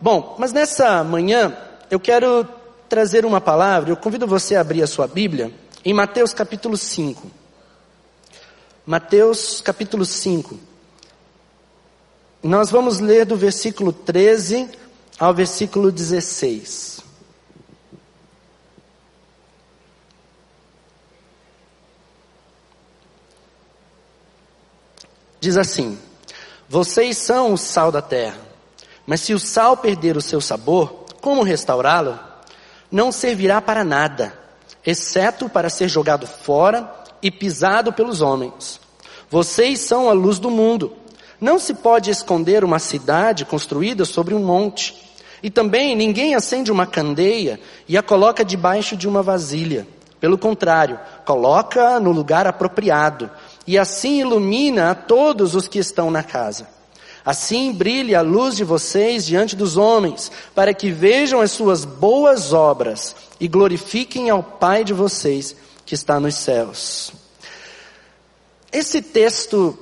Bom, mas nessa manhã eu quero trazer uma palavra, eu convido você a abrir a sua Bíblia em Mateus capítulo 5. Mateus capítulo 5. Nós vamos ler do versículo 13 ao versículo 16. Diz assim: Vocês são o sal da terra, mas se o sal perder o seu sabor, como restaurá-lo? Não servirá para nada, exceto para ser jogado fora e pisado pelos homens. Vocês são a luz do mundo. Não se pode esconder uma cidade construída sobre um monte. E também ninguém acende uma candeia e a coloca debaixo de uma vasilha. Pelo contrário, coloca no lugar apropriado e assim ilumina a todos os que estão na casa. Assim brilhe a luz de vocês diante dos homens, para que vejam as suas boas obras e glorifiquem ao Pai de vocês que está nos céus. Esse texto,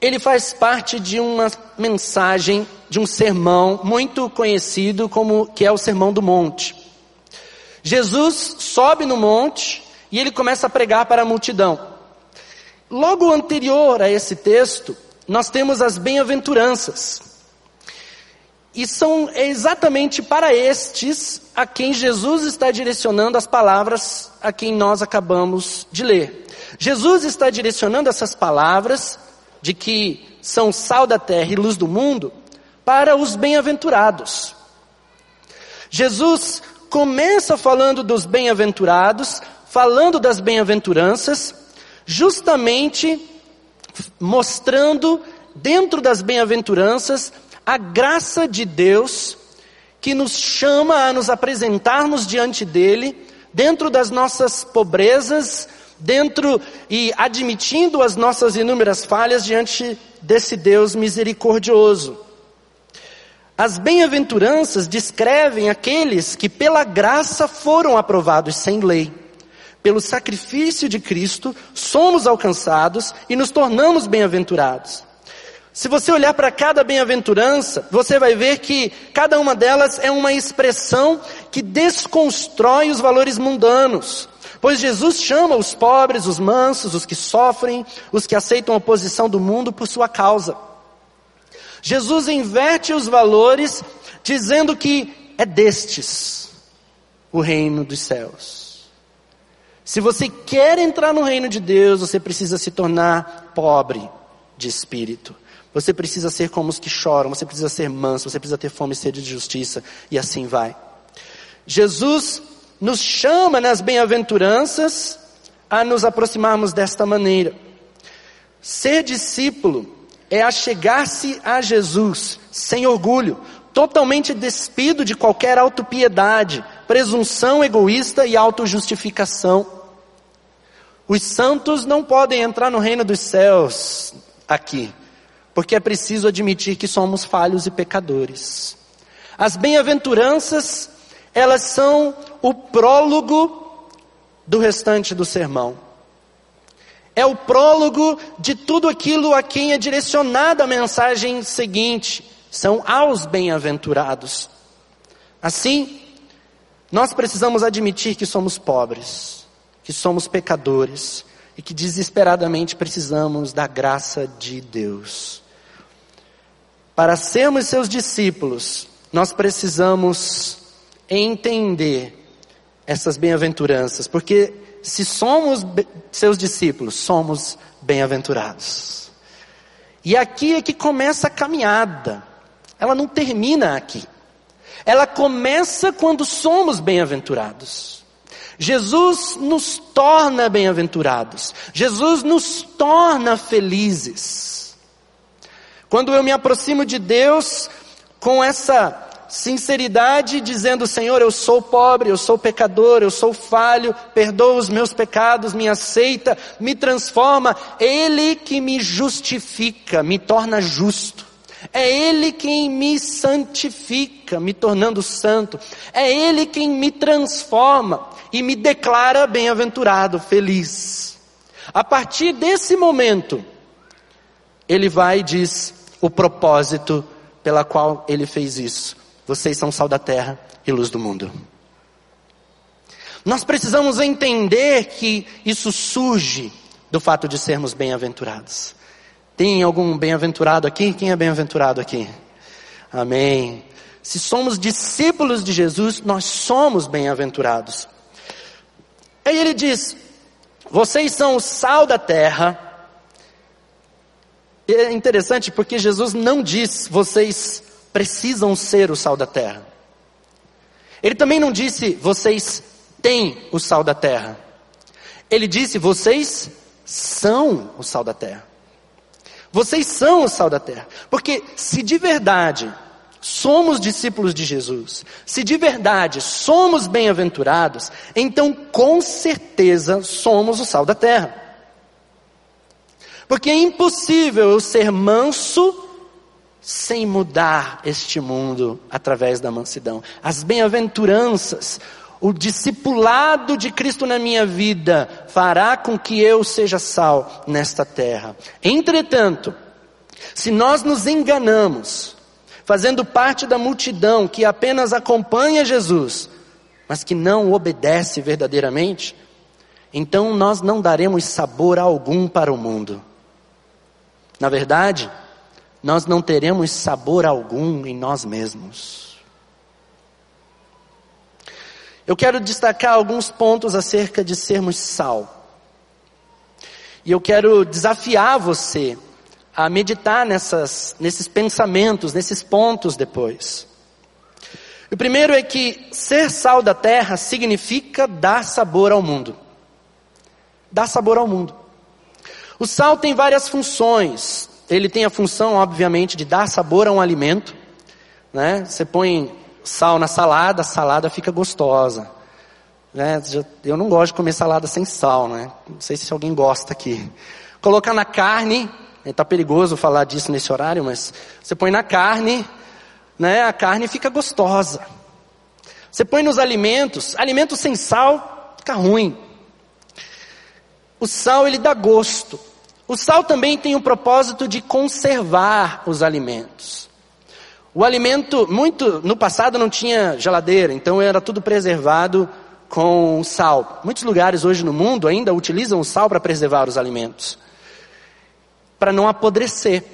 ele faz parte de uma mensagem, de um sermão muito conhecido como que é o Sermão do Monte. Jesus sobe no monte e ele começa a pregar para a multidão. Logo anterior a esse texto, nós temos as bem-aventuranças. E são exatamente para estes a quem Jesus está direcionando as palavras a quem nós acabamos de ler. Jesus está direcionando essas palavras de que são sal da terra e luz do mundo para os bem-aventurados. Jesus começa falando dos bem-aventurados, falando das bem-aventuranças, justamente mostrando dentro das bem-aventuranças a graça de Deus que nos chama a nos apresentarmos diante dele, dentro das nossas pobrezas, dentro e admitindo as nossas inúmeras falhas diante desse Deus misericordioso. As bem-aventuranças descrevem aqueles que pela graça foram aprovados sem lei pelo sacrifício de Cristo, somos alcançados e nos tornamos bem-aventurados. Se você olhar para cada bem-aventurança, você vai ver que cada uma delas é uma expressão que desconstrói os valores mundanos. Pois Jesus chama os pobres, os mansos, os que sofrem, os que aceitam a oposição do mundo por sua causa. Jesus inverte os valores, dizendo que é destes o reino dos céus. Se você quer entrar no reino de Deus, você precisa se tornar pobre de espírito. Você precisa ser como os que choram, você precisa ser manso, você precisa ter fome e sede de justiça, e assim vai. Jesus nos chama nas bem-aventuranças a nos aproximarmos desta maneira. Ser discípulo é achegar-se a Jesus sem orgulho, totalmente despido de qualquer autopiedade, presunção egoísta e autojustificação. Os santos não podem entrar no reino dos céus aqui, porque é preciso admitir que somos falhos e pecadores. As bem-aventuranças, elas são o prólogo do restante do sermão. É o prólogo de tudo aquilo a quem é direcionada a mensagem seguinte, são aos bem-aventurados. Assim, nós precisamos admitir que somos pobres que somos pecadores e que desesperadamente precisamos da graça de Deus. Para sermos seus discípulos, nós precisamos entender essas bem-aventuranças, porque se somos seus discípulos, somos bem-aventurados. E aqui é que começa a caminhada. Ela não termina aqui. Ela começa quando somos bem-aventurados. Jesus nos torna bem-aventurados. Jesus nos torna felizes. Quando eu me aproximo de Deus com essa sinceridade, dizendo: Senhor, eu sou pobre, eu sou pecador, eu sou falho, perdoa os meus pecados, me aceita, me transforma. Ele que me justifica, me torna justo. É Ele quem me santifica, me tornando santo. É Ele quem me transforma e me declara bem-aventurado, feliz. A partir desse momento, Ele vai e diz o propósito pela qual ele fez isso. Vocês são sal da terra e luz do mundo. Nós precisamos entender que isso surge do fato de sermos bem-aventurados. Tem algum bem-aventurado aqui? Quem é bem-aventurado aqui? Amém. Se somos discípulos de Jesus, nós somos bem-aventurados. Aí ele diz: vocês são o sal da terra. É interessante porque Jesus não diz, vocês precisam ser o sal da terra. Ele também não disse, vocês têm o sal da terra. Ele disse, vocês são o sal da terra. Vocês são o sal da terra. Porque se de verdade somos discípulos de Jesus, se de verdade somos bem-aventurados, então com certeza somos o sal da terra. Porque é impossível eu ser manso sem mudar este mundo através da mansidão. As bem-aventuranças, o discipulado de Cristo na minha vida fará com que eu seja sal nesta terra. Entretanto, se nós nos enganamos, fazendo parte da multidão que apenas acompanha Jesus, mas que não obedece verdadeiramente, então nós não daremos sabor algum para o mundo. Na verdade, nós não teremos sabor algum em nós mesmos. Eu quero destacar alguns pontos acerca de sermos sal. E eu quero desafiar você a meditar nessas, nesses pensamentos, nesses pontos depois. O primeiro é que ser sal da terra significa dar sabor ao mundo. Dar sabor ao mundo. O sal tem várias funções. Ele tem a função, obviamente, de dar sabor a um alimento. Né? Você põe sal na salada, a salada fica gostosa. Né? Eu não gosto de comer salada sem sal, né? Não sei se alguém gosta aqui. Colocar na carne, Está perigoso falar disso nesse horário, mas você põe na carne, né? A carne fica gostosa. Você põe nos alimentos, alimento sem sal fica ruim. O sal ele dá gosto. O sal também tem o propósito de conservar os alimentos. O alimento, muito, no passado não tinha geladeira, então era tudo preservado com sal. Muitos lugares hoje no mundo ainda utilizam o sal para preservar os alimentos para não apodrecer.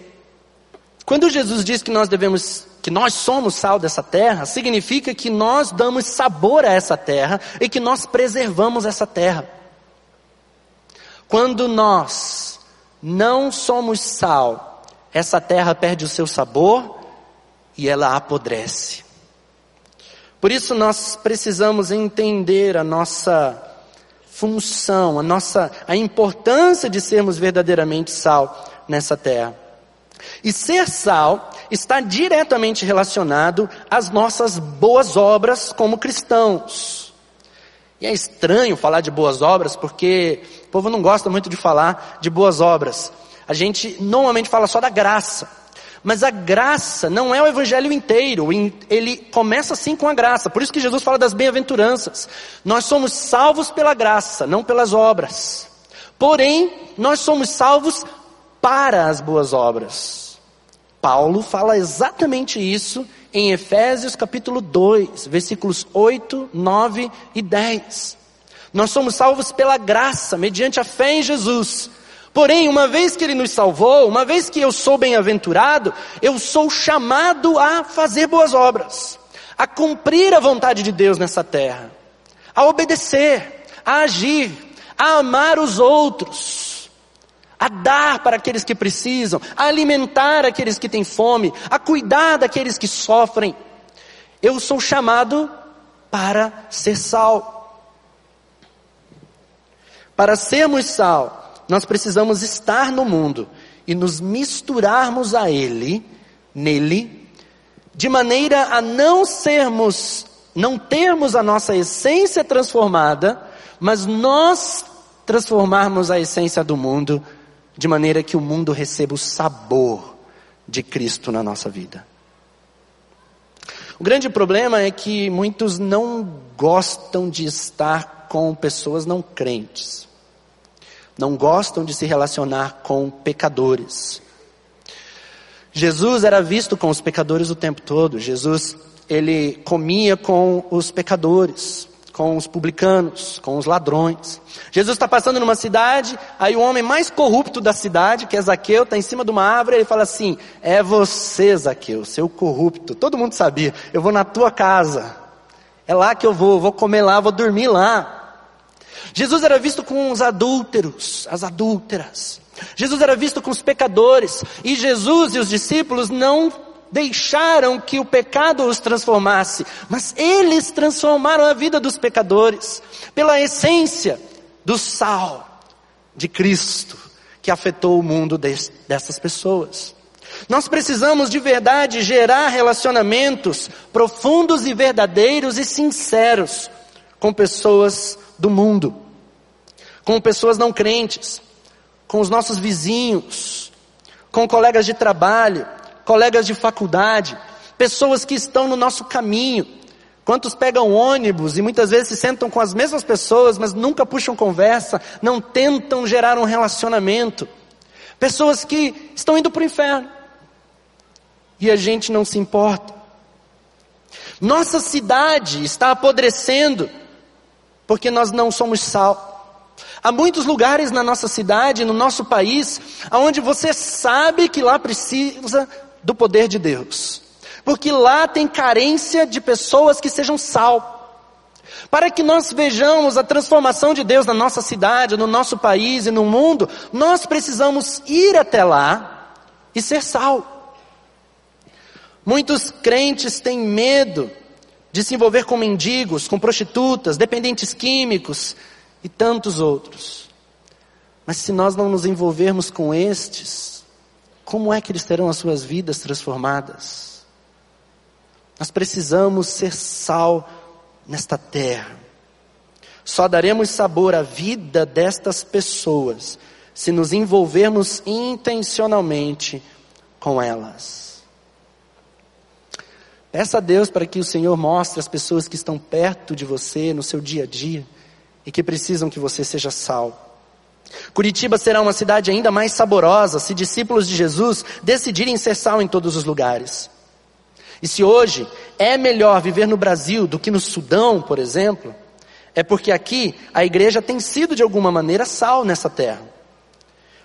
Quando Jesus diz que nós devemos, que nós somos sal dessa terra, significa que nós damos sabor a essa terra e que nós preservamos essa terra. Quando nós não somos sal, essa terra perde o seu sabor e ela apodrece. Por isso nós precisamos entender a nossa função, a nossa a importância de sermos verdadeiramente sal nessa terra. E ser sal está diretamente relacionado às nossas boas obras como cristãos. E é estranho falar de boas obras porque o povo não gosta muito de falar de boas obras. A gente normalmente fala só da graça. Mas a graça não é o evangelho inteiro, ele começa assim com a graça. Por isso que Jesus fala das bem-aventuranças. Nós somos salvos pela graça, não pelas obras. Porém, nós somos salvos para as boas obras. Paulo fala exatamente isso em Efésios capítulo 2, versículos 8, 9 e 10. Nós somos salvos pela graça, mediante a fé em Jesus. Porém, uma vez que Ele nos salvou, uma vez que eu sou bem-aventurado, eu sou chamado a fazer boas obras, a cumprir a vontade de Deus nessa terra, a obedecer, a agir, a amar os outros, a dar para aqueles que precisam, a alimentar aqueles que têm fome, a cuidar daqueles que sofrem. Eu sou chamado para ser sal. Para sermos sal, nós precisamos estar no mundo e nos misturarmos a Ele, nele, de maneira a não sermos, não termos a nossa essência transformada, mas nós transformarmos a essência do mundo de maneira que o mundo receba o sabor de Cristo na nossa vida. O grande problema é que muitos não gostam de estar com pessoas não crentes. Não gostam de se relacionar com pecadores. Jesus era visto com os pecadores o tempo todo. Jesus, ele comia com os pecadores, com os publicanos, com os ladrões. Jesus está passando numa cidade, aí o homem mais corrupto da cidade, que é Zaqueu, está em cima de uma árvore, ele fala assim: É você, Zaqueu, seu corrupto. Todo mundo sabia, eu vou na tua casa. É lá que eu vou, vou comer lá, vou dormir lá. Jesus era visto com os adúlteros, as adúlteras. Jesus era visto com os pecadores. E Jesus e os discípulos não deixaram que o pecado os transformasse, mas eles transformaram a vida dos pecadores pela essência do sal de Cristo que afetou o mundo dessas pessoas. Nós precisamos de verdade gerar relacionamentos profundos e verdadeiros e sinceros com pessoas do mundo, com pessoas não crentes, com os nossos vizinhos, com colegas de trabalho, colegas de faculdade, pessoas que estão no nosso caminho. Quantos pegam ônibus e muitas vezes se sentam com as mesmas pessoas, mas nunca puxam conversa, não tentam gerar um relacionamento. Pessoas que estão indo para o inferno. E a gente não se importa. Nossa cidade está apodrecendo porque nós não somos sal. Há muitos lugares na nossa cidade, no nosso país, onde você sabe que lá precisa do poder de Deus. Porque lá tem carência de pessoas que sejam sal. Para que nós vejamos a transformação de Deus na nossa cidade, no nosso país e no mundo, nós precisamos ir até lá e ser sal. Muitos crentes têm medo de se envolver com mendigos, com prostitutas, dependentes químicos e tantos outros. Mas se nós não nos envolvermos com estes, como é que eles terão as suas vidas transformadas? Nós precisamos ser sal nesta terra. Só daremos sabor à vida destas pessoas se nos envolvermos intencionalmente com elas. Peça a Deus para que o Senhor mostre as pessoas que estão perto de você no seu dia a dia e que precisam que você seja sal. Curitiba será uma cidade ainda mais saborosa se discípulos de Jesus decidirem ser sal em todos os lugares. E se hoje é melhor viver no Brasil do que no Sudão, por exemplo, é porque aqui a igreja tem sido de alguma maneira sal nessa terra.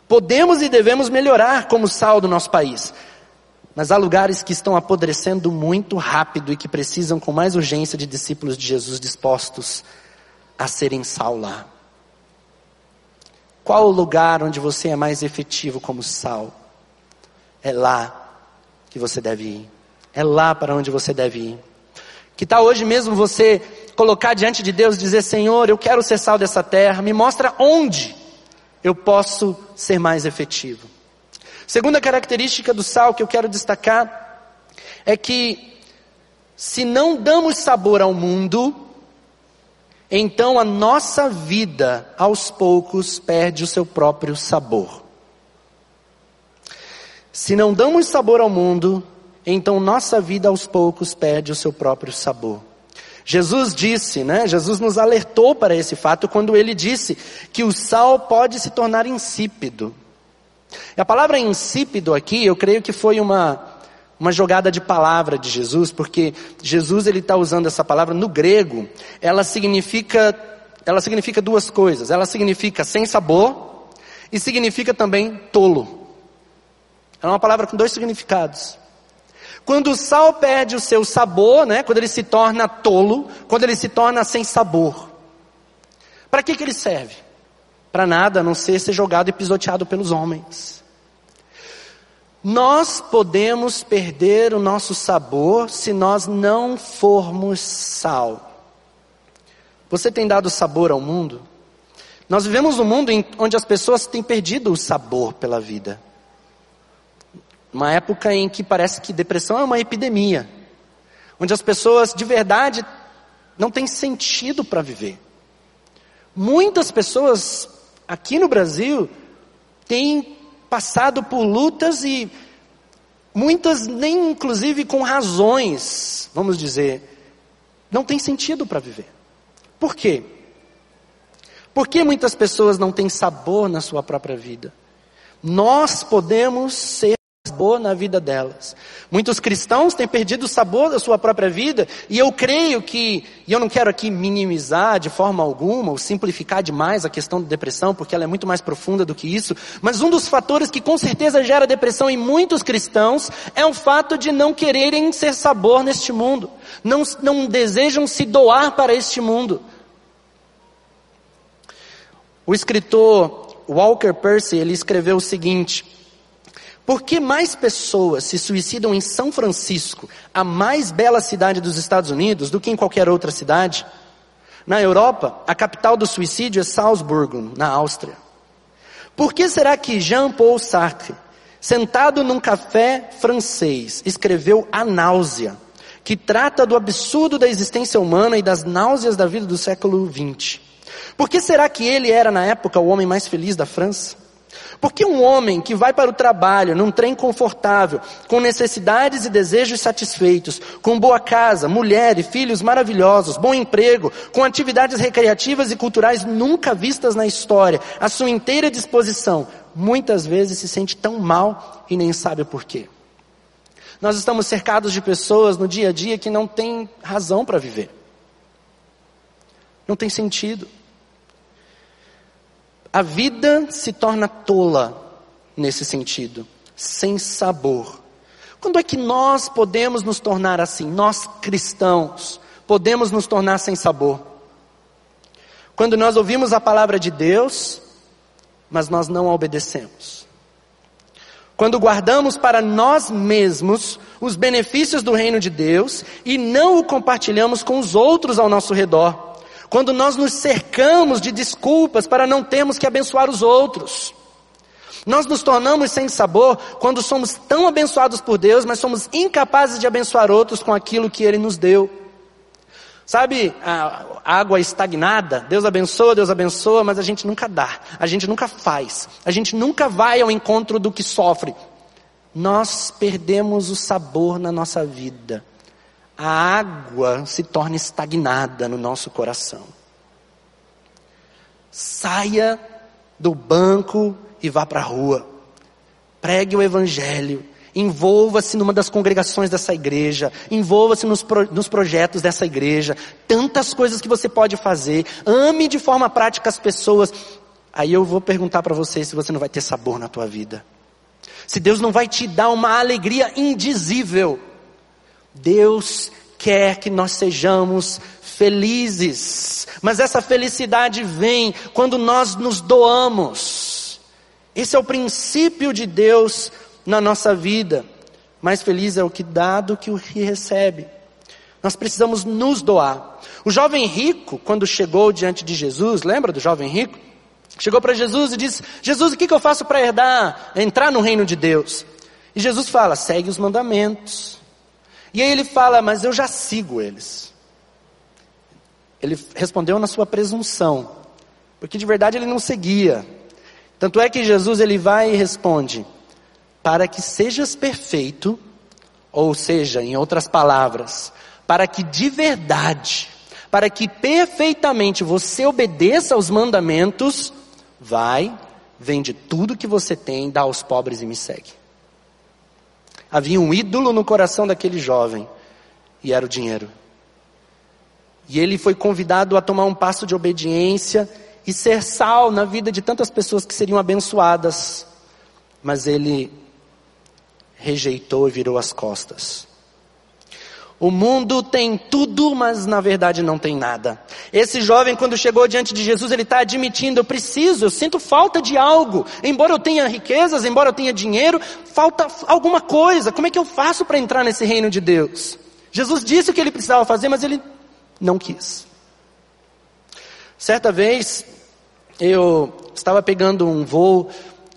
Podemos e devemos melhorar como sal do nosso país, mas há lugares que estão apodrecendo muito rápido e que precisam com mais urgência de discípulos de Jesus dispostos a serem sal lá. Qual o lugar onde você é mais efetivo como sal? É lá que você deve ir. É lá para onde você deve ir. Que tal hoje mesmo você colocar diante de Deus e dizer: Senhor, eu quero ser sal dessa terra, me mostra onde eu posso ser mais efetivo. Segunda característica do sal que eu quero destacar é que se não damos sabor ao mundo, então a nossa vida aos poucos perde o seu próprio sabor. Se não damos sabor ao mundo, então nossa vida aos poucos perde o seu próprio sabor. Jesus disse, né? Jesus nos alertou para esse fato quando ele disse que o sal pode se tornar insípido. E a palavra insípido aqui, eu creio que foi uma, uma jogada de palavra de Jesus, porque Jesus ele está usando essa palavra no grego, ela significa, ela significa duas coisas. Ela significa sem sabor e significa também tolo. É uma palavra com dois significados. Quando o sal perde o seu sabor, né, quando ele se torna tolo, quando ele se torna sem sabor. Para que, que ele serve? Para nada a não ser ser jogado e pisoteado pelos homens. Nós podemos perder o nosso sabor se nós não formos sal. Você tem dado sabor ao mundo? Nós vivemos um mundo onde as pessoas têm perdido o sabor pela vida. Uma época em que parece que depressão é uma epidemia. Onde as pessoas de verdade não têm sentido para viver. Muitas pessoas aqui no Brasil, tem passado por lutas e muitas nem inclusive com razões, vamos dizer, não tem sentido para viver. Por quê? Por que muitas pessoas não têm sabor na sua própria vida? Nós podemos ser sabor na vida delas. Muitos cristãos têm perdido o sabor da sua própria vida, e eu creio que, e eu não quero aqui minimizar de forma alguma, ou simplificar demais a questão da depressão, porque ela é muito mais profunda do que isso, mas um dos fatores que com certeza gera depressão em muitos cristãos é o fato de não quererem ser sabor neste mundo, não, não desejam se doar para este mundo. O escritor Walker Percy, ele escreveu o seguinte, por que mais pessoas se suicidam em São Francisco, a mais bela cidade dos Estados Unidos, do que em qualquer outra cidade? Na Europa, a capital do suicídio é Salzburgo, na Áustria. Por que será que Jean-Paul Sartre, sentado num café francês, escreveu A Náusea, que trata do absurdo da existência humana e das náuseas da vida do século XX? Por que será que ele era, na época, o homem mais feliz da França? Porque um homem que vai para o trabalho num trem confortável, com necessidades e desejos satisfeitos, com boa casa, mulher e filhos maravilhosos, bom emprego, com atividades recreativas e culturais nunca vistas na história, à sua inteira disposição, muitas vezes se sente tão mal e nem sabe o porquê. Nós estamos cercados de pessoas no dia a dia que não têm razão para viver. Não tem sentido. A vida se torna tola nesse sentido, sem sabor. Quando é que nós podemos nos tornar assim? Nós cristãos podemos nos tornar sem sabor. Quando nós ouvimos a palavra de Deus, mas nós não a obedecemos. Quando guardamos para nós mesmos os benefícios do reino de Deus e não o compartilhamos com os outros ao nosso redor quando nós nos cercamos de desculpas para não termos que abençoar os outros. Nós nos tornamos sem sabor quando somos tão abençoados por Deus, mas somos incapazes de abençoar outros com aquilo que Ele nos deu. Sabe, a água estagnada, Deus abençoa, Deus abençoa, mas a gente nunca dá, a gente nunca faz, a gente nunca vai ao encontro do que sofre. Nós perdemos o sabor na nossa vida a água se torna estagnada no nosso coração. Saia do banco e vá para a rua. Pregue o Evangelho. Envolva-se numa das congregações dessa igreja. Envolva-se nos, pro, nos projetos dessa igreja. Tantas coisas que você pode fazer. Ame de forma prática as pessoas. Aí eu vou perguntar para você se você não vai ter sabor na tua vida. Se Deus não vai te dar uma alegria indizível Deus quer que nós sejamos felizes, mas essa felicidade vem quando nós nos doamos. Esse é o princípio de Deus na nossa vida. Mais feliz é o que dá do que o que recebe. Nós precisamos nos doar. O jovem rico, quando chegou diante de Jesus, lembra do jovem rico? Chegou para Jesus e disse: Jesus, o que, que eu faço para herdar, entrar no reino de Deus? E Jesus fala: segue os mandamentos. E aí ele fala, mas eu já sigo eles. Ele respondeu na sua presunção, porque de verdade ele não seguia. Tanto é que Jesus ele vai e responde: para que sejas perfeito, ou seja, em outras palavras, para que de verdade, para que perfeitamente você obedeça aos mandamentos, vai, vende tudo que você tem, dá aos pobres e me segue. Havia um ídolo no coração daquele jovem, e era o dinheiro. E ele foi convidado a tomar um passo de obediência e ser sal na vida de tantas pessoas que seriam abençoadas. Mas ele rejeitou e virou as costas. O mundo tem tudo, mas na verdade não tem nada. Esse jovem, quando chegou diante de Jesus, ele está admitindo: eu preciso, eu sinto falta de algo. Embora eu tenha riquezas, embora eu tenha dinheiro, falta alguma coisa. Como é que eu faço para entrar nesse reino de Deus? Jesus disse o que ele precisava fazer, mas ele não quis. Certa vez, eu estava pegando um voo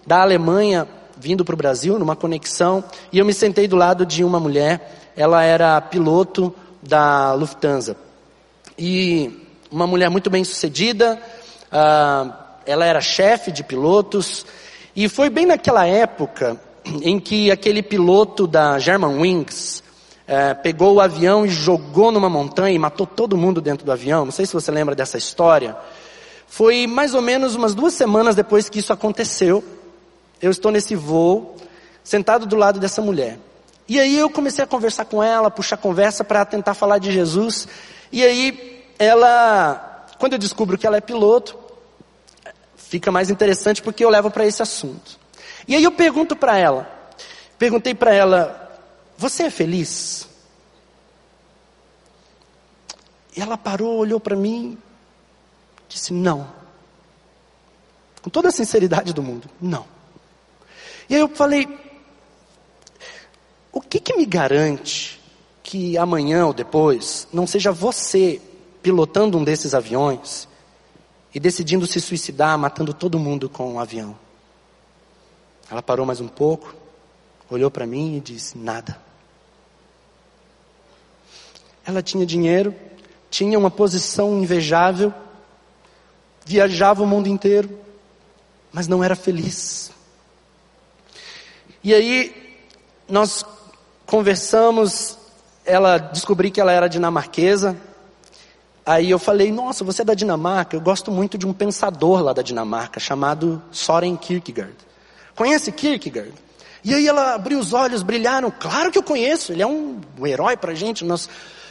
da Alemanha vindo para o Brasil, numa conexão, e eu me sentei do lado de uma mulher ela era piloto da Lufthansa. E uma mulher muito bem sucedida, uh, ela era chefe de pilotos, e foi bem naquela época em que aquele piloto da Germanwings uh, pegou o avião e jogou numa montanha e matou todo mundo dentro do avião. Não sei se você lembra dessa história. Foi mais ou menos umas duas semanas depois que isso aconteceu. Eu estou nesse voo sentado do lado dessa mulher. E aí eu comecei a conversar com ela, puxar conversa para tentar falar de Jesus. E aí ela, quando eu descubro que ela é piloto, fica mais interessante porque eu levo para esse assunto. E aí eu pergunto para ela, perguntei para ela, você é feliz? E ela parou, olhou para mim, disse não. Com toda a sinceridade do mundo, não. E aí eu falei, o que, que me garante que amanhã ou depois não seja você pilotando um desses aviões e decidindo se suicidar, matando todo mundo com um avião? Ela parou mais um pouco, olhou para mim e disse: Nada. Ela tinha dinheiro, tinha uma posição invejável, viajava o mundo inteiro, mas não era feliz. E aí, nós conversamos, ela descobri que ela era dinamarquesa. Aí eu falei: "Nossa, você é da Dinamarca? Eu gosto muito de um pensador lá da Dinamarca chamado Soren Kierkegaard. Conhece Kierkegaard?" E aí ela abriu os olhos, brilharam. Claro que eu conheço. Ele é um, um herói para gente, nós,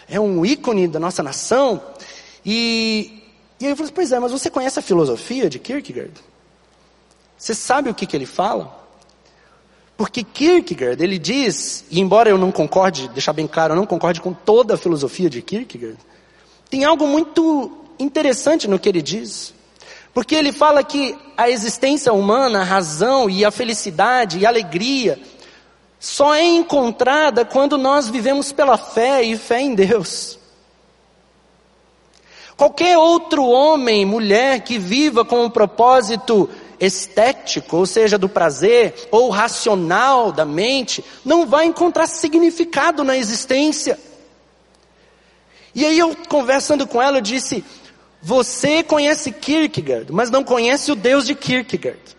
é um ícone da nossa nação. E, e aí eu falei: "Pois é, mas você conhece a filosofia de Kierkegaard? Você sabe o que que ele fala?" Porque Kierkegaard, ele diz, e embora eu não concorde, deixar bem claro, eu não concorde com toda a filosofia de Kierkegaard, tem algo muito interessante no que ele diz. Porque ele fala que a existência humana, a razão e a felicidade e a alegria só é encontrada quando nós vivemos pela fé e fé em Deus. Qualquer outro homem, mulher que viva com um propósito estético, ou seja, do prazer, ou racional da mente, não vai encontrar significado na existência. E aí eu conversando com ela, eu disse: Você conhece Kierkegaard, mas não conhece o Deus de Kierkegaard.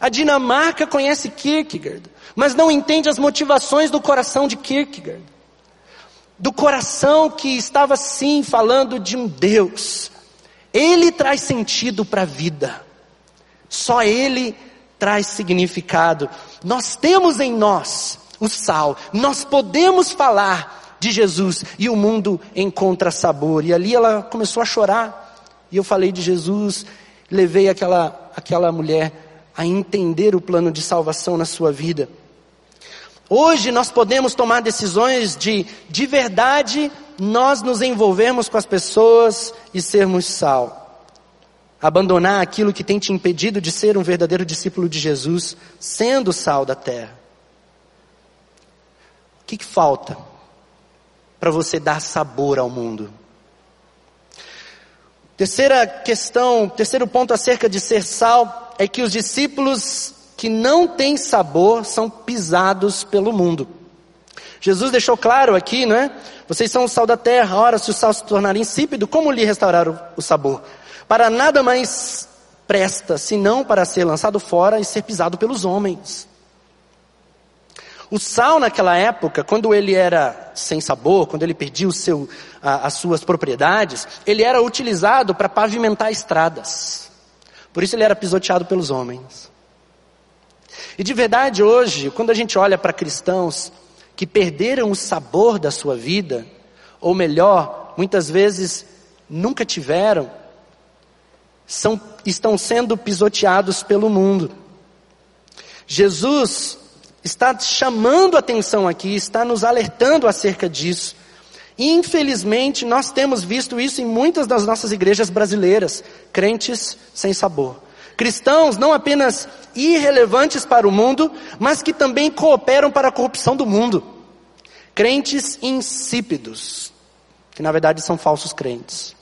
A Dinamarca conhece Kierkegaard, mas não entende as motivações do coração de Kierkegaard. Do coração que estava sim falando de um Deus. Ele traz sentido para a vida. Só Ele traz significado. Nós temos em nós o sal, nós podemos falar de Jesus e o mundo encontra sabor. E ali ela começou a chorar. E eu falei de Jesus, levei aquela, aquela mulher a entender o plano de salvação na sua vida. Hoje nós podemos tomar decisões de, de verdade, nós nos envolvermos com as pessoas e sermos sal. Abandonar aquilo que tem te impedido de ser um verdadeiro discípulo de Jesus, sendo sal da terra. O que, que falta para você dar sabor ao mundo? Terceira questão, terceiro ponto acerca de ser sal é que os discípulos que não têm sabor são pisados pelo mundo. Jesus deixou claro aqui, não é? Vocês são o sal da terra. Ora, se o sal se tornar insípido, como lhe restaurar o, o sabor? Para nada mais presta, senão para ser lançado fora e ser pisado pelos homens. O sal naquela época, quando ele era sem sabor, quando ele perdia seu, a, as suas propriedades, ele era utilizado para pavimentar estradas. Por isso ele era pisoteado pelos homens. E de verdade hoje, quando a gente olha para cristãos que perderam o sabor da sua vida, ou melhor, muitas vezes nunca tiveram, são, estão sendo pisoteados pelo mundo. Jesus está chamando atenção aqui, está nos alertando acerca disso. Infelizmente, nós temos visto isso em muitas das nossas igrejas brasileiras, crentes sem sabor. Cristãos não apenas irrelevantes para o mundo, mas que também cooperam para a corrupção do mundo. Crentes insípidos, que na verdade são falsos crentes.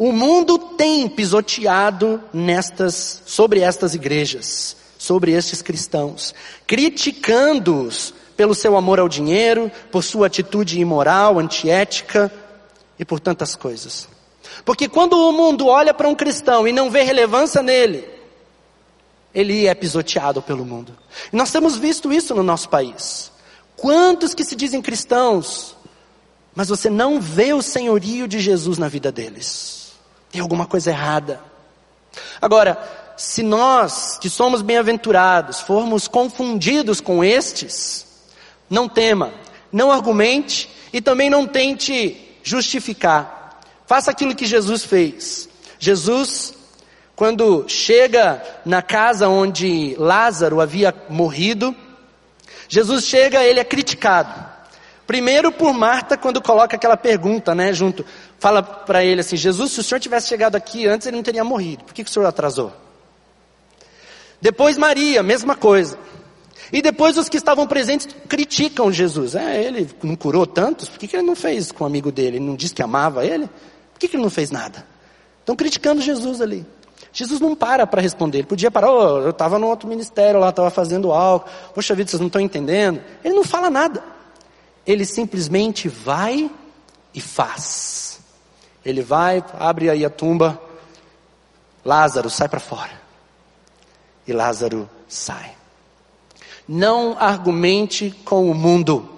O mundo tem pisoteado nestas, sobre estas igrejas, sobre estes cristãos, criticando-os pelo seu amor ao dinheiro, por sua atitude imoral, antiética e por tantas coisas. Porque quando o mundo olha para um cristão e não vê relevância nele, ele é pisoteado pelo mundo. E nós temos visto isso no nosso país. Quantos que se dizem cristãos, mas você não vê o senhorio de Jesus na vida deles? Tem alguma coisa errada. Agora, se nós, que somos bem-aventurados, formos confundidos com estes, não tema, não argumente e também não tente justificar. Faça aquilo que Jesus fez. Jesus, quando chega na casa onde Lázaro havia morrido, Jesus chega, ele é criticado. Primeiro por Marta, quando coloca aquela pergunta, né, junto, fala para ele assim: Jesus, se o senhor tivesse chegado aqui antes, ele não teria morrido. Por que, que o senhor atrasou? Depois Maria, mesma coisa. E depois os que estavam presentes criticam Jesus. É, ele não curou tantos, por que, que ele não fez com o amigo dele? Ele não disse que amava ele? Por que, que ele não fez nada? Estão criticando Jesus ali. Jesus não para para responder. Ele podia parar, oh, eu estava no outro ministério lá, estava fazendo algo. Poxa vida, vocês não estão entendendo. Ele não fala nada. Ele simplesmente vai e faz. Ele vai, abre aí a tumba. Lázaro, sai para fora. E Lázaro sai. Não argumente com o mundo.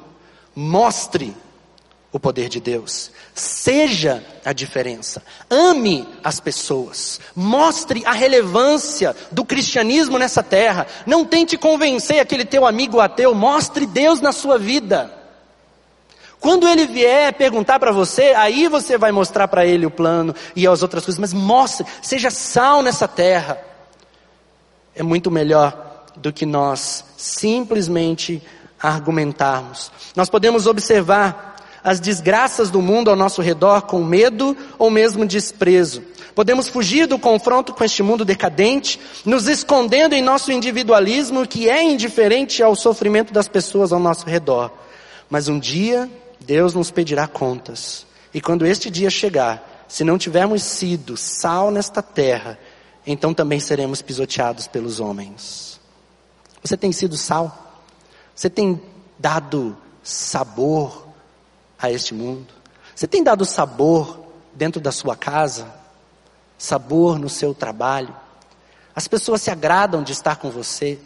Mostre o poder de Deus. Seja a diferença. Ame as pessoas. Mostre a relevância do cristianismo nessa terra. Não tente convencer aquele teu amigo ateu. Mostre Deus na sua vida. Quando ele vier perguntar para você, aí você vai mostrar para ele o plano e as outras coisas. Mas mostre, seja sal nessa terra. É muito melhor do que nós simplesmente argumentarmos. Nós podemos observar as desgraças do mundo ao nosso redor com medo ou mesmo desprezo. Podemos fugir do confronto com este mundo decadente, nos escondendo em nosso individualismo que é indiferente ao sofrimento das pessoas ao nosso redor. Mas um dia Deus nos pedirá contas. E quando este dia chegar, se não tivermos sido sal nesta terra, então também seremos pisoteados pelos homens. Você tem sido sal? Você tem dado sabor a este mundo? Você tem dado sabor dentro da sua casa? Sabor no seu trabalho? As pessoas se agradam de estar com você.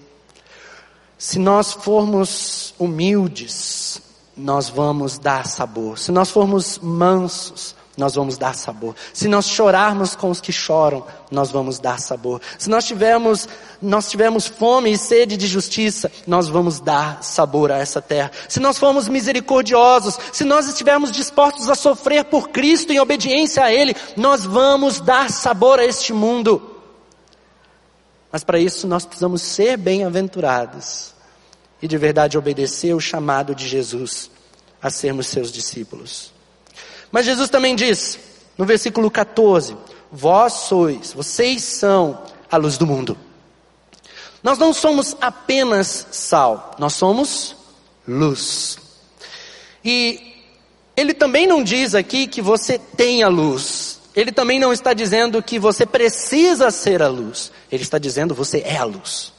Se nós formos humildes, nós vamos dar sabor. Se nós formos mansos, nós vamos dar sabor. Se nós chorarmos com os que choram, nós vamos dar sabor. Se nós tivermos, nós tivermos fome e sede de justiça, nós vamos dar sabor a essa terra. Se nós formos misericordiosos, se nós estivermos dispostos a sofrer por Cristo em obediência a Ele, nós vamos dar sabor a este mundo. Mas para isso nós precisamos ser bem-aventurados e de verdade obedecer o chamado de Jesus a sermos seus discípulos. Mas Jesus também diz, no versículo 14: Vós sois, vocês são a luz do mundo. Nós não somos apenas sal, nós somos luz. E ele também não diz aqui que você tem a luz. Ele também não está dizendo que você precisa ser a luz. Ele está dizendo você é a luz.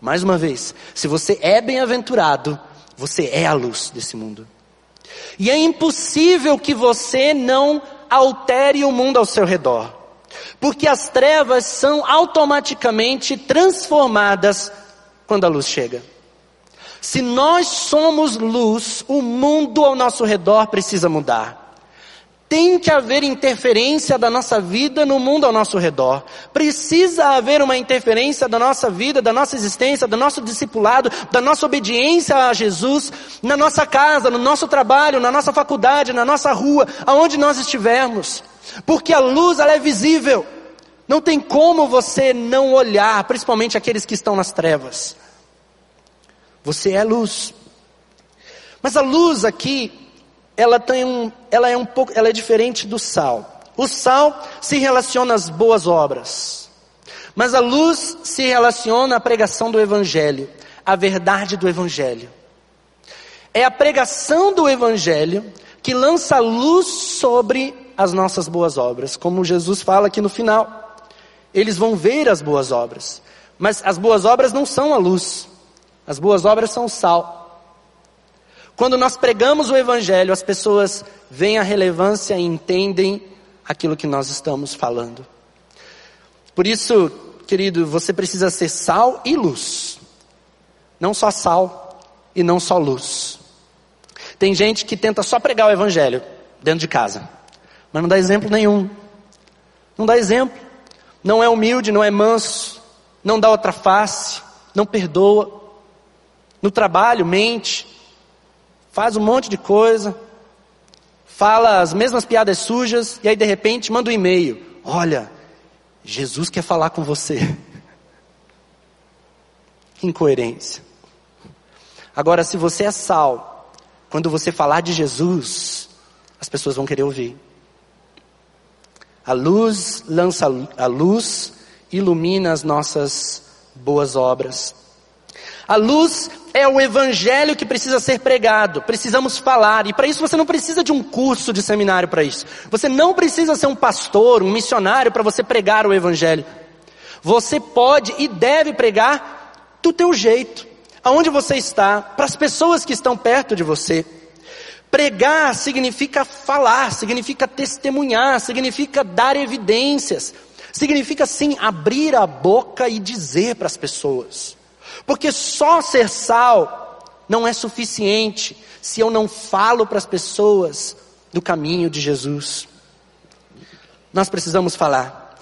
Mais uma vez, se você é bem-aventurado, você é a luz desse mundo. E é impossível que você não altere o mundo ao seu redor. Porque as trevas são automaticamente transformadas quando a luz chega. Se nós somos luz, o mundo ao nosso redor precisa mudar. Tem que haver interferência da nossa vida no mundo ao nosso redor. Precisa haver uma interferência da nossa vida, da nossa existência, do nosso discipulado, da nossa obediência a Jesus, na nossa casa, no nosso trabalho, na nossa faculdade, na nossa rua, aonde nós estivermos. Porque a luz, ela é visível. Não tem como você não olhar, principalmente aqueles que estão nas trevas. Você é luz. Mas a luz aqui, ela tem um, ela é um pouco, ela é diferente do sal. O sal se relaciona às boas obras, mas a luz se relaciona à pregação do evangelho, à verdade do evangelho. É a pregação do evangelho que lança luz sobre as nossas boas obras, como Jesus fala aqui no final. Eles vão ver as boas obras, mas as boas obras não são a luz. As boas obras são o sal. Quando nós pregamos o Evangelho, as pessoas veem a relevância e entendem aquilo que nós estamos falando. Por isso, querido, você precisa ser sal e luz. Não só sal e não só luz. Tem gente que tenta só pregar o Evangelho dentro de casa, mas não dá exemplo nenhum. Não dá exemplo. não é humilde, não é manso, não dá outra face, não perdoa. No trabalho, mente, faz um monte de coisa, fala as mesmas piadas sujas e aí de repente manda um e-mail: Olha, Jesus quer falar com você. Que incoerência. Agora, se você é sal, quando você falar de Jesus, as pessoas vão querer ouvir. A luz lança a luz, ilumina as nossas boas obras. A luz é o evangelho que precisa ser pregado, precisamos falar, e para isso você não precisa de um curso de seminário para isso. Você não precisa ser um pastor, um missionário para você pregar o evangelho. Você pode e deve pregar do teu jeito, aonde você está, para as pessoas que estão perto de você. Pregar significa falar, significa testemunhar, significa dar evidências, significa sim abrir a boca e dizer para as pessoas. Porque só ser sal não é suficiente se eu não falo para as pessoas do caminho de Jesus. Nós precisamos falar.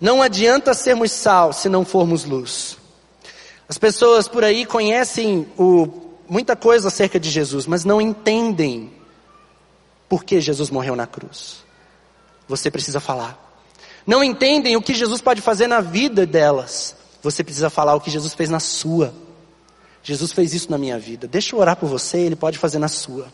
Não adianta sermos sal se não formos luz. As pessoas por aí conhecem o muita coisa acerca de Jesus, mas não entendem por que Jesus morreu na cruz. Você precisa falar. Não entendem o que Jesus pode fazer na vida delas. Você precisa falar o que Jesus fez na sua. Jesus fez isso na minha vida. Deixa eu orar por você, ele pode fazer na sua.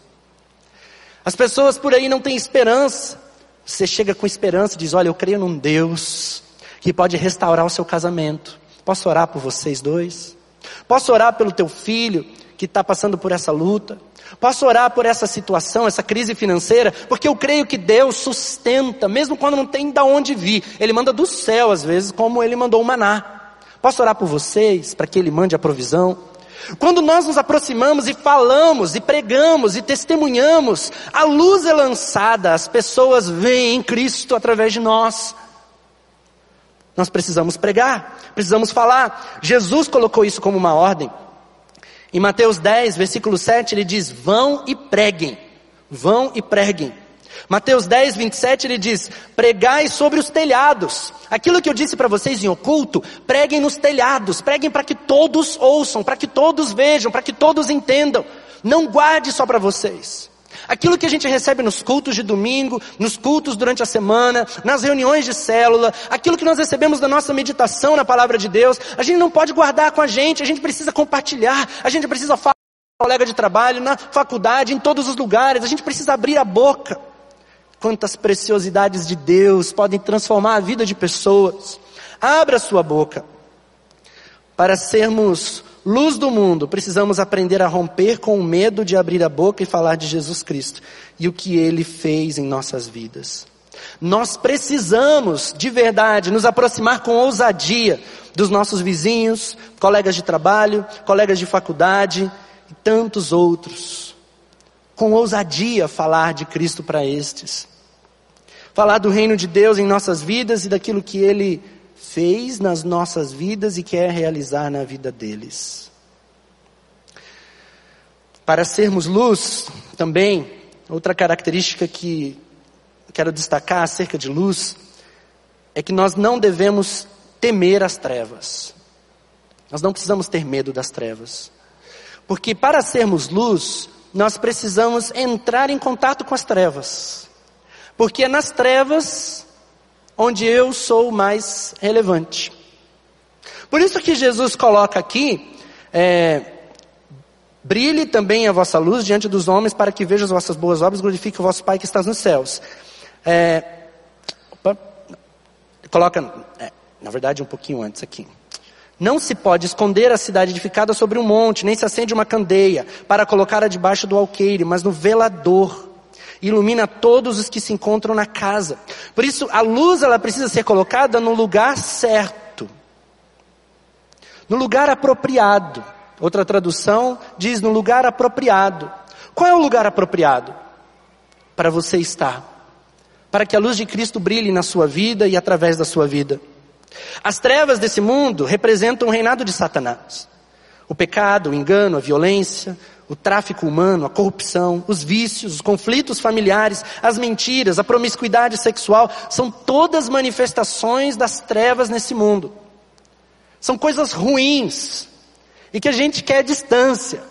As pessoas por aí não têm esperança. Você chega com esperança e diz: Olha, eu creio num Deus que pode restaurar o seu casamento. Posso orar por vocês dois? Posso orar pelo teu filho que está passando por essa luta. Posso orar por essa situação, essa crise financeira, porque eu creio que Deus sustenta, mesmo quando não tem de onde vir. Ele manda do céu, às vezes, como ele mandou o maná. Posso orar por vocês, para que Ele mande a provisão? Quando nós nos aproximamos e falamos, e pregamos, e testemunhamos, a luz é lançada, as pessoas veem Cristo através de nós. Nós precisamos pregar, precisamos falar. Jesus colocou isso como uma ordem. Em Mateus 10, versículo 7, ele diz: Vão e preguem. Vão e preguem. Mateus 10, 27, ele diz: Pregai sobre os telhados. Aquilo que eu disse para vocês em oculto, preguem nos telhados, preguem para que todos ouçam, para que todos vejam, para que todos entendam. Não guarde só para vocês. Aquilo que a gente recebe nos cultos de domingo, nos cultos durante a semana, nas reuniões de célula, aquilo que nós recebemos da nossa meditação na palavra de Deus, a gente não pode guardar com a gente, a gente precisa compartilhar, a gente precisa falar com o colega de trabalho, na faculdade, em todos os lugares, a gente precisa abrir a boca. Quantas preciosidades de Deus podem transformar a vida de pessoas. Abra sua boca. Para sermos luz do mundo, precisamos aprender a romper com o medo de abrir a boca e falar de Jesus Cristo e o que ele fez em nossas vidas. Nós precisamos, de verdade, nos aproximar com ousadia dos nossos vizinhos, colegas de trabalho, colegas de faculdade e tantos outros. Com ousadia falar de Cristo para estes. Falar do reino de Deus em nossas vidas e daquilo que Ele fez nas nossas vidas e quer realizar na vida deles. Para sermos luz, também, outra característica que quero destacar acerca de luz, é que nós não devemos temer as trevas. Nós não precisamos ter medo das trevas. Porque para sermos luz, nós precisamos entrar em contato com as trevas. Porque é nas trevas onde eu sou mais relevante. Por isso que Jesus coloca aqui, é, brilhe também a vossa luz diante dos homens para que vejam as vossas boas obras glorifique o vosso Pai que está nos céus. É, opa, coloca, é, na verdade um pouquinho antes aqui. Não se pode esconder a cidade edificada sobre um monte, nem se acende uma candeia para colocar-a debaixo do alqueire, mas no velador. Ilumina todos os que se encontram na casa. Por isso, a luz ela precisa ser colocada no lugar certo. No lugar apropriado. Outra tradução diz no lugar apropriado. Qual é o lugar apropriado? Para você estar. Para que a luz de Cristo brilhe na sua vida e através da sua vida. As trevas desse mundo representam o reinado de Satanás. O pecado, o engano, a violência, o tráfico humano, a corrupção, os vícios, os conflitos familiares, as mentiras, a promiscuidade sexual, são todas manifestações das trevas nesse mundo. São coisas ruins e que a gente quer distância.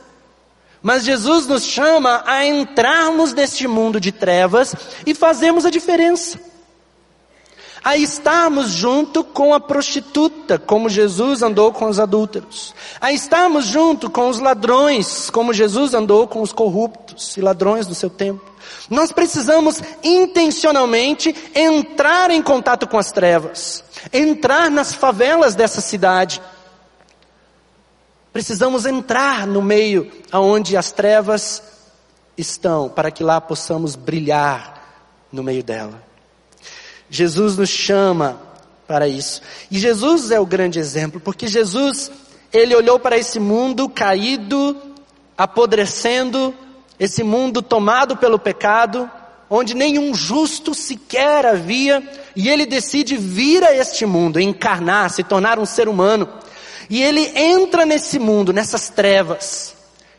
Mas Jesus nos chama a entrarmos neste mundo de trevas e fazermos a diferença a estarmos junto com a prostituta, como Jesus andou com os adúlteros, a estarmos junto com os ladrões, como Jesus andou com os corruptos e ladrões do seu tempo. Nós precisamos intencionalmente entrar em contato com as trevas, entrar nas favelas dessa cidade. Precisamos entrar no meio aonde as trevas estão, para que lá possamos brilhar no meio dela. Jesus nos chama para isso. E Jesus é o grande exemplo, porque Jesus, ele olhou para esse mundo caído, apodrecendo, esse mundo tomado pelo pecado, onde nenhum justo sequer havia, e ele decide vir a este mundo, encarnar, se tornar um ser humano. E ele entra nesse mundo, nessas trevas,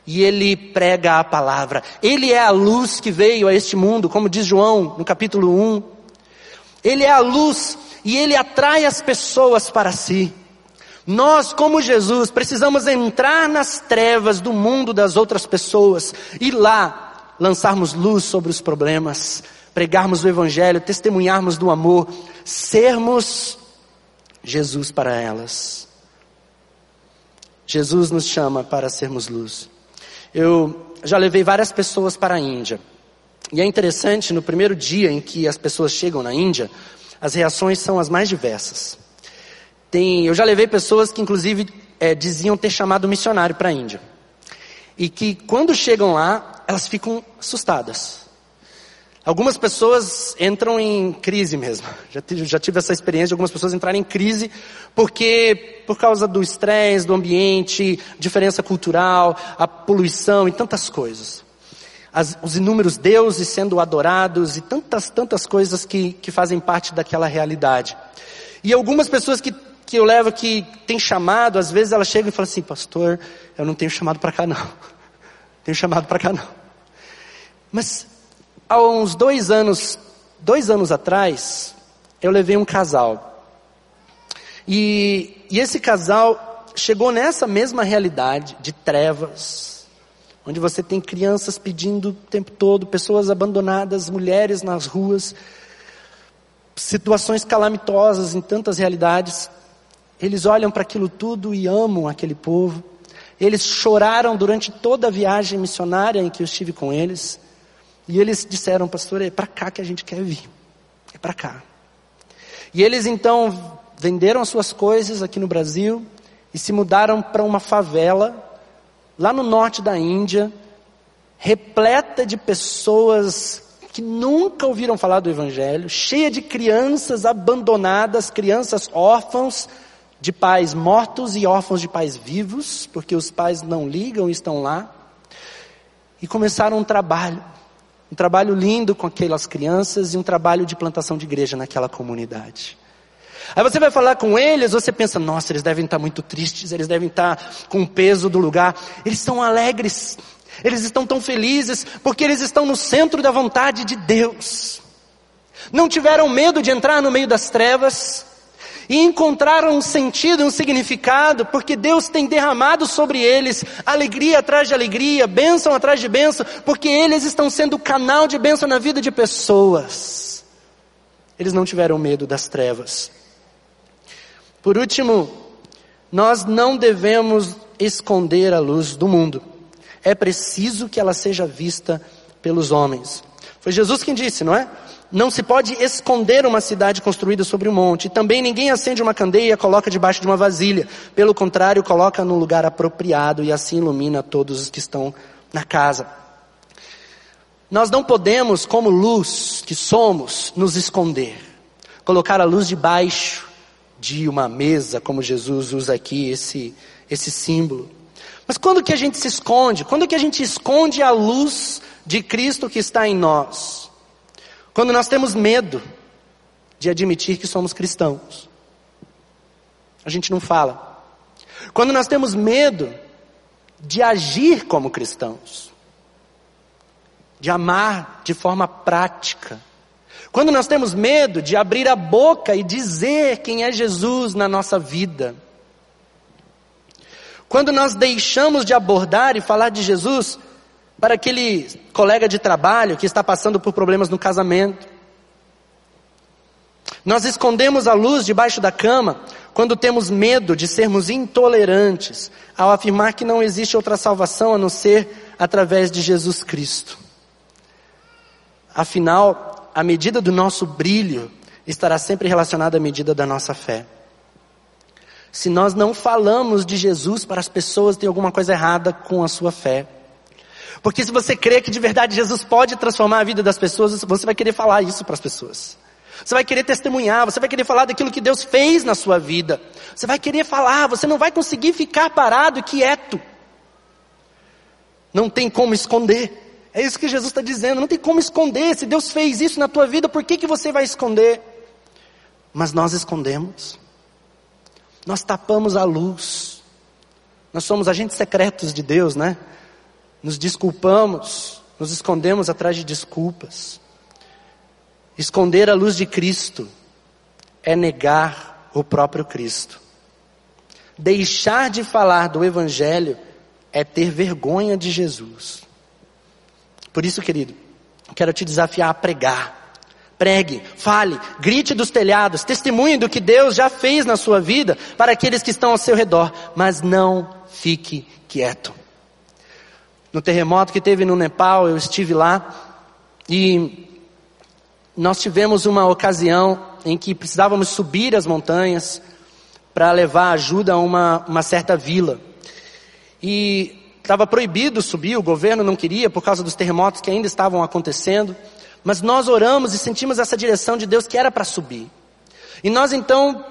e ele prega a palavra. Ele é a luz que veio a este mundo, como diz João no capítulo 1. Ele é a luz e ele atrai as pessoas para si. Nós, como Jesus, precisamos entrar nas trevas do mundo das outras pessoas e lá lançarmos luz sobre os problemas, pregarmos o Evangelho, testemunharmos do amor, sermos Jesus para elas. Jesus nos chama para sermos luz. Eu já levei várias pessoas para a Índia. E é interessante, no primeiro dia em que as pessoas chegam na Índia, as reações são as mais diversas. Tem, eu já levei pessoas que inclusive é, diziam ter chamado missionário para a Índia. E que quando chegam lá, elas ficam assustadas. Algumas pessoas entram em crise mesmo. Já já tive essa experiência de algumas pessoas entrarem em crise porque, por causa do estresse, do ambiente, diferença cultural, a poluição e tantas coisas as, os inúmeros deuses sendo adorados e tantas, tantas coisas que, que fazem parte daquela realidade. E algumas pessoas que, que eu levo que tem chamado, às vezes elas chegam e falam assim, pastor, eu não tenho chamado para cá não. Tenho chamado para cá não. Mas há uns dois anos, dois anos atrás, eu levei um casal. E, e esse casal chegou nessa mesma realidade de trevas, onde você tem crianças pedindo o tempo todo, pessoas abandonadas, mulheres nas ruas, situações calamitosas em tantas realidades. Eles olham para aquilo tudo e amam aquele povo. Eles choraram durante toda a viagem missionária em que eu estive com eles. E eles disseram, pastor, é para cá que a gente quer vir. É para cá. E eles então venderam as suas coisas aqui no Brasil e se mudaram para uma favela lá no norte da Índia, repleta de pessoas que nunca ouviram falar do Evangelho, cheia de crianças abandonadas, crianças órfãos de pais mortos e órfãos de pais vivos, porque os pais não ligam e estão lá. E começaram um trabalho, um trabalho lindo com aquelas crianças e um trabalho de plantação de igreja naquela comunidade. Aí você vai falar com eles, você pensa, nossa, eles devem estar muito tristes, eles devem estar com o peso do lugar. Eles estão alegres, eles estão tão felizes, porque eles estão no centro da vontade de Deus. Não tiveram medo de entrar no meio das trevas, e encontraram um sentido, um significado, porque Deus tem derramado sobre eles alegria atrás de alegria, bênção atrás de bênção, porque eles estão sendo canal de bênção na vida de pessoas. Eles não tiveram medo das trevas. Por último, nós não devemos esconder a luz do mundo. É preciso que ela seja vista pelos homens. Foi Jesus quem disse, não é? Não se pode esconder uma cidade construída sobre um monte. Também ninguém acende uma candeia e coloca debaixo de uma vasilha. Pelo contrário, coloca no lugar apropriado e assim ilumina todos os que estão na casa. Nós não podemos, como luz que somos, nos esconder. Colocar a luz debaixo de uma mesa, como Jesus usa aqui esse, esse símbolo. Mas quando que a gente se esconde? Quando que a gente esconde a luz de Cristo que está em nós? Quando nós temos medo de admitir que somos cristãos. A gente não fala. Quando nós temos medo de agir como cristãos, de amar de forma prática. Quando nós temos medo de abrir a boca e dizer quem é Jesus na nossa vida. Quando nós deixamos de abordar e falar de Jesus para aquele colega de trabalho que está passando por problemas no casamento. Nós escondemos a luz debaixo da cama quando temos medo de sermos intolerantes ao afirmar que não existe outra salvação a não ser através de Jesus Cristo. Afinal, a medida do nosso brilho estará sempre relacionada à medida da nossa fé. Se nós não falamos de Jesus para as pessoas, tem alguma coisa errada com a sua fé. Porque se você crê que de verdade Jesus pode transformar a vida das pessoas, você vai querer falar isso para as pessoas. Você vai querer testemunhar, você vai querer falar daquilo que Deus fez na sua vida. Você vai querer falar, você não vai conseguir ficar parado e quieto. Não tem como esconder. É isso que Jesus está dizendo, não tem como esconder. Se Deus fez isso na tua vida, por que, que você vai esconder? Mas nós escondemos. Nós tapamos a luz. Nós somos agentes secretos de Deus, né? Nos desculpamos, nos escondemos atrás de desculpas. Esconder a luz de Cristo é negar o próprio Cristo. Deixar de falar do Evangelho é ter vergonha de Jesus. Por isso, querido, quero te desafiar a pregar. Pregue, fale, grite dos telhados, testemunhe do que Deus já fez na sua vida para aqueles que estão ao seu redor, mas não fique quieto. No terremoto que teve no Nepal, eu estive lá e nós tivemos uma ocasião em que precisávamos subir as montanhas para levar ajuda a uma, uma certa vila. E estava proibido subir, o governo não queria por causa dos terremotos que ainda estavam acontecendo. Mas nós oramos e sentimos essa direção de Deus que era para subir. E nós então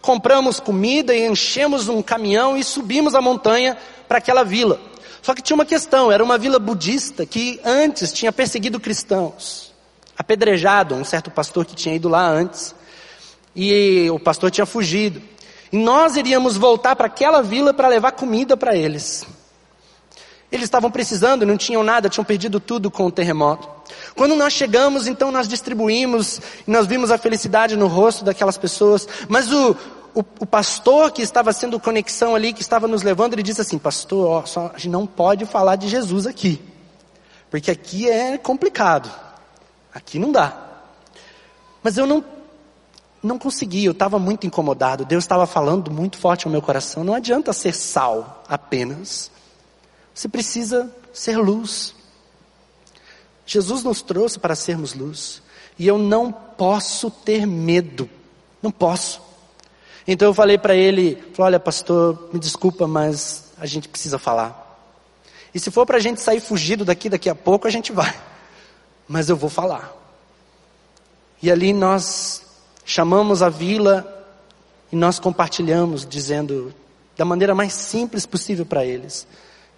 compramos comida e enchemos um caminhão e subimos a montanha para aquela vila. Só que tinha uma questão, era uma vila budista que antes tinha perseguido cristãos apedrejado um certo pastor que tinha ido lá antes. E o pastor tinha fugido. E nós iríamos voltar para aquela vila para levar comida para eles. Eles estavam precisando, não tinham nada, tinham perdido tudo com o terremoto. Quando nós chegamos, então nós distribuímos, nós vimos a felicidade no rosto daquelas pessoas. Mas o, o, o, pastor que estava sendo conexão ali, que estava nos levando, ele disse assim, pastor, ó, só, a gente não pode falar de Jesus aqui. Porque aqui é complicado. Aqui não dá. Mas eu não, não consegui, eu estava muito incomodado. Deus estava falando muito forte no meu coração. Não adianta ser sal apenas. Você precisa ser luz. Jesus nos trouxe para sermos luz. E eu não posso ter medo. Não posso. Então eu falei para ele, falei, olha pastor, me desculpa, mas a gente precisa falar. E se for para a gente sair fugido daqui daqui a pouco, a gente vai mas eu vou falar. E ali nós chamamos a vila e nós compartilhamos, dizendo, da maneira mais simples possível para eles,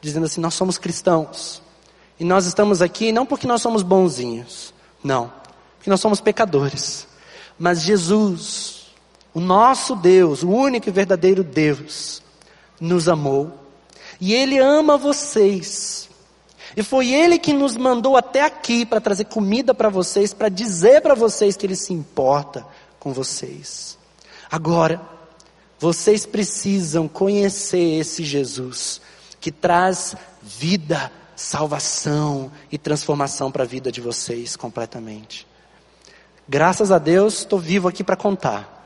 dizendo assim: nós somos cristãos. E nós estamos aqui não porque nós somos bonzinhos, não, porque nós somos pecadores. Mas Jesus, o nosso Deus, o único e verdadeiro Deus, nos amou. E Ele ama vocês e foi Ele que nos mandou até aqui para trazer comida para vocês, para dizer para vocês que Ele se importa com vocês. Agora, vocês precisam conhecer esse Jesus que traz vida, salvação e transformação para a vida de vocês completamente. Graças a Deus, estou vivo aqui para contar.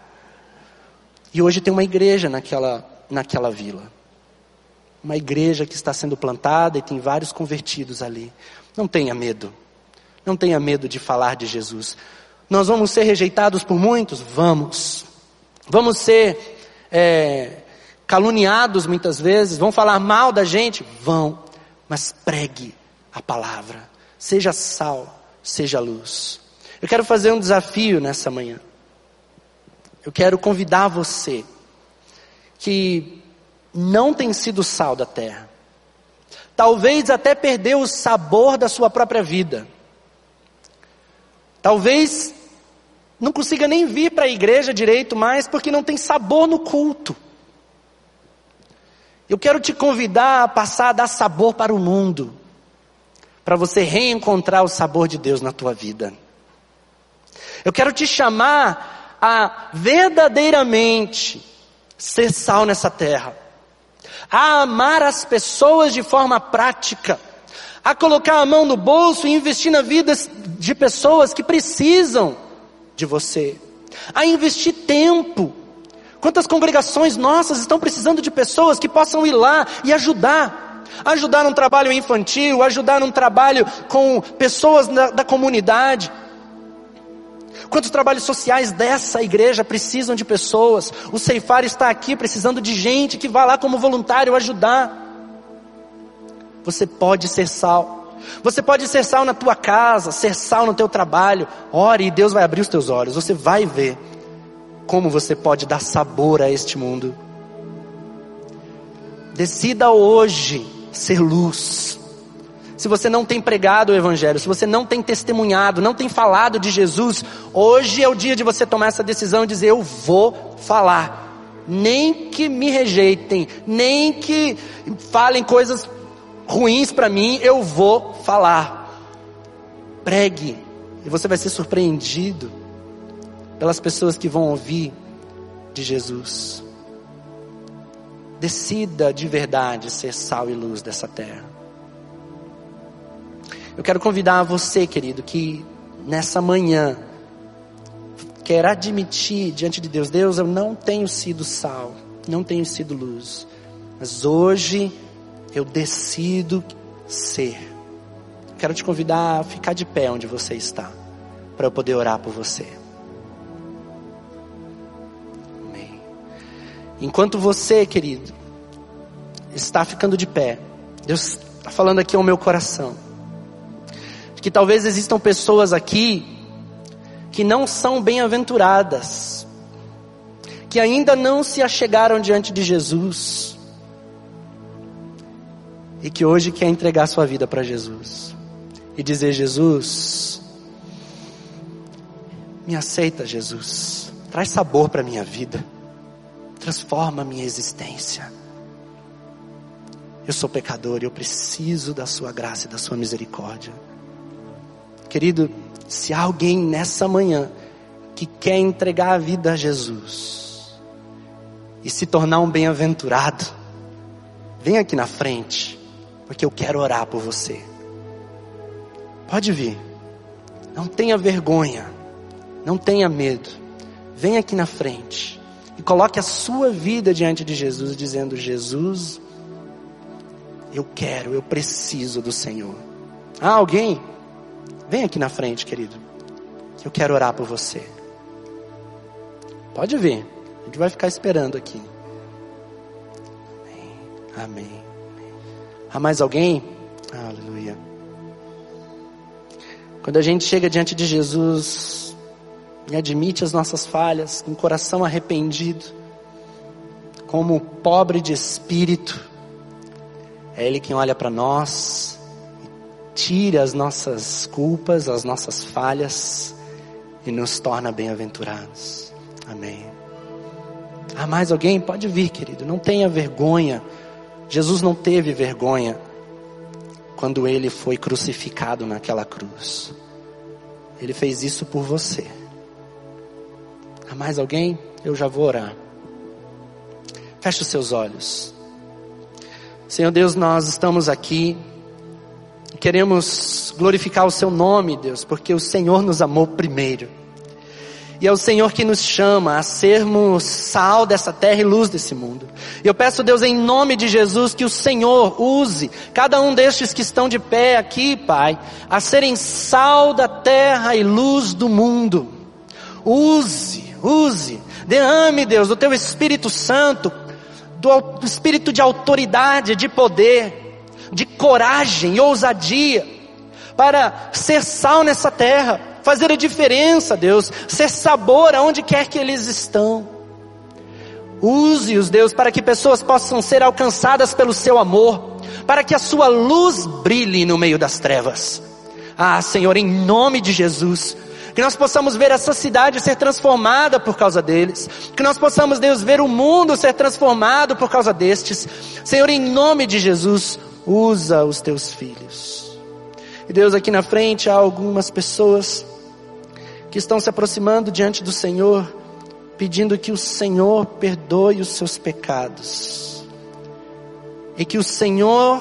E hoje tem uma igreja naquela, naquela vila uma igreja que está sendo plantada e tem vários convertidos ali. Não tenha medo. Não tenha medo de falar de Jesus. Nós vamos ser rejeitados por muitos? Vamos. Vamos ser é, caluniados muitas vezes? Vão falar mal da gente? Vão. Mas pregue a palavra. Seja sal, seja luz. Eu quero fazer um desafio nessa manhã. Eu quero convidar você que não tem sido sal da terra. Talvez até perdeu o sabor da sua própria vida. Talvez não consiga nem vir para a igreja direito mais porque não tem sabor no culto. Eu quero te convidar a passar a dar sabor para o mundo, para você reencontrar o sabor de Deus na tua vida. Eu quero te chamar a verdadeiramente ser sal nessa terra, a amar as pessoas de forma prática, a colocar a mão no bolso e investir na vida de pessoas que precisam de você, a investir tempo. Quantas congregações nossas estão precisando de pessoas que possam ir lá e ajudar? Ajudar num trabalho infantil, ajudar num trabalho com pessoas da, da comunidade. Quantos trabalhos sociais dessa igreja precisam de pessoas? O Ceifar está aqui precisando de gente que vá lá como voluntário ajudar. Você pode ser sal. Você pode ser sal na tua casa, ser sal no teu trabalho. Ore e Deus vai abrir os teus olhos. Você vai ver como você pode dar sabor a este mundo. Decida hoje ser luz. Se você não tem pregado o Evangelho, se você não tem testemunhado, não tem falado de Jesus, hoje é o dia de você tomar essa decisão e dizer: Eu vou falar. Nem que me rejeitem, nem que falem coisas ruins para mim, eu vou falar. Pregue, e você vai ser surpreendido pelas pessoas que vão ouvir de Jesus. Decida de verdade ser sal e luz dessa terra. Eu quero convidar você, querido, que nessa manhã quer admitir diante de Deus: Deus, eu não tenho sido sal, não tenho sido luz, mas hoje eu decido ser. Quero te convidar a ficar de pé onde você está, para eu poder orar por você. Enquanto você, querido, está ficando de pé, Deus está falando aqui ao meu coração que talvez existam pessoas aqui que não são bem-aventuradas, que ainda não se achegaram diante de Jesus e que hoje quer entregar sua vida para Jesus e dizer: Jesus, me aceita, Jesus, traz sabor para minha vida, transforma a minha existência. Eu sou pecador e eu preciso da Sua graça e da Sua misericórdia. Querido, se há alguém nessa manhã que quer entregar a vida a Jesus e se tornar um bem-aventurado, vem aqui na frente, porque eu quero orar por você. Pode vir, não tenha vergonha, não tenha medo, vem aqui na frente e coloque a sua vida diante de Jesus, dizendo: Jesus, eu quero, eu preciso do Senhor. Há alguém? Vem aqui na frente, querido. Eu quero orar por você. Pode vir. A gente vai ficar esperando aqui. Amém. Amém. Há mais alguém? Aleluia. Quando a gente chega diante de Jesus e admite as nossas falhas, com coração arrependido, como pobre de espírito, é Ele quem olha para nós tira as nossas culpas, as nossas falhas e nos torna bem-aventurados. Amém. Há mais alguém? Pode vir, querido. Não tenha vergonha. Jesus não teve vergonha quando ele foi crucificado naquela cruz. Ele fez isso por você. Há mais alguém? Eu já vou orar. Feche os seus olhos. Senhor Deus, nós estamos aqui Queremos glorificar o Seu nome, Deus, porque o Senhor nos amou primeiro. E é o Senhor que nos chama a sermos sal dessa terra e luz desse mundo. E eu peço, Deus, em nome de Jesus, que o Senhor use cada um destes que estão de pé aqui, Pai, a serem sal da terra e luz do mundo. Use, use, derrame, Deus, o Teu Espírito Santo, do Espírito de autoridade, de poder, de coragem e ousadia para ser sal nessa terra, fazer a diferença, Deus, ser sabor aonde quer que eles estão. Use-os, Deus, para que pessoas possam ser alcançadas pelo seu amor, para que a sua luz brilhe no meio das trevas. Ah, Senhor, em nome de Jesus, Que nós possamos ver essa cidade ser transformada por causa deles. Que nós possamos, Deus, ver o mundo ser transformado por causa destes. Senhor, em nome de Jesus, usa os teus filhos. E Deus, aqui na frente há algumas pessoas que estão se aproximando diante do Senhor, pedindo que o Senhor perdoe os seus pecados. E que o Senhor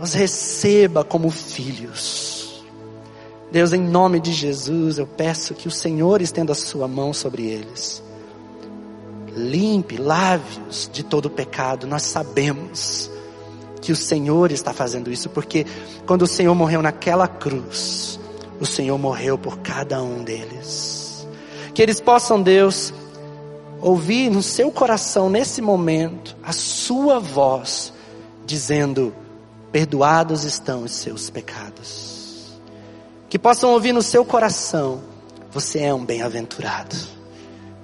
os receba como filhos. Deus, em nome de Jesus, eu peço que o Senhor estenda a sua mão sobre eles. Limpe, lave-os de todo pecado. Nós sabemos que o Senhor está fazendo isso, porque quando o Senhor morreu naquela cruz, o Senhor morreu por cada um deles. Que eles possam, Deus, ouvir no seu coração, nesse momento, a sua voz, dizendo: Perdoados estão os seus pecados. Que possam ouvir no seu coração: Você é um bem-aventurado,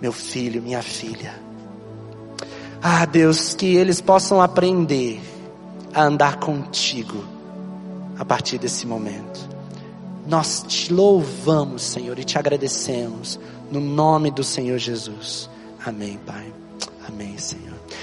meu filho, minha filha. Ah, Deus, que eles possam aprender a andar contigo a partir desse momento. Nós te louvamos, Senhor, e te agradecemos no nome do Senhor Jesus. Amém, Pai. Amém, Senhor.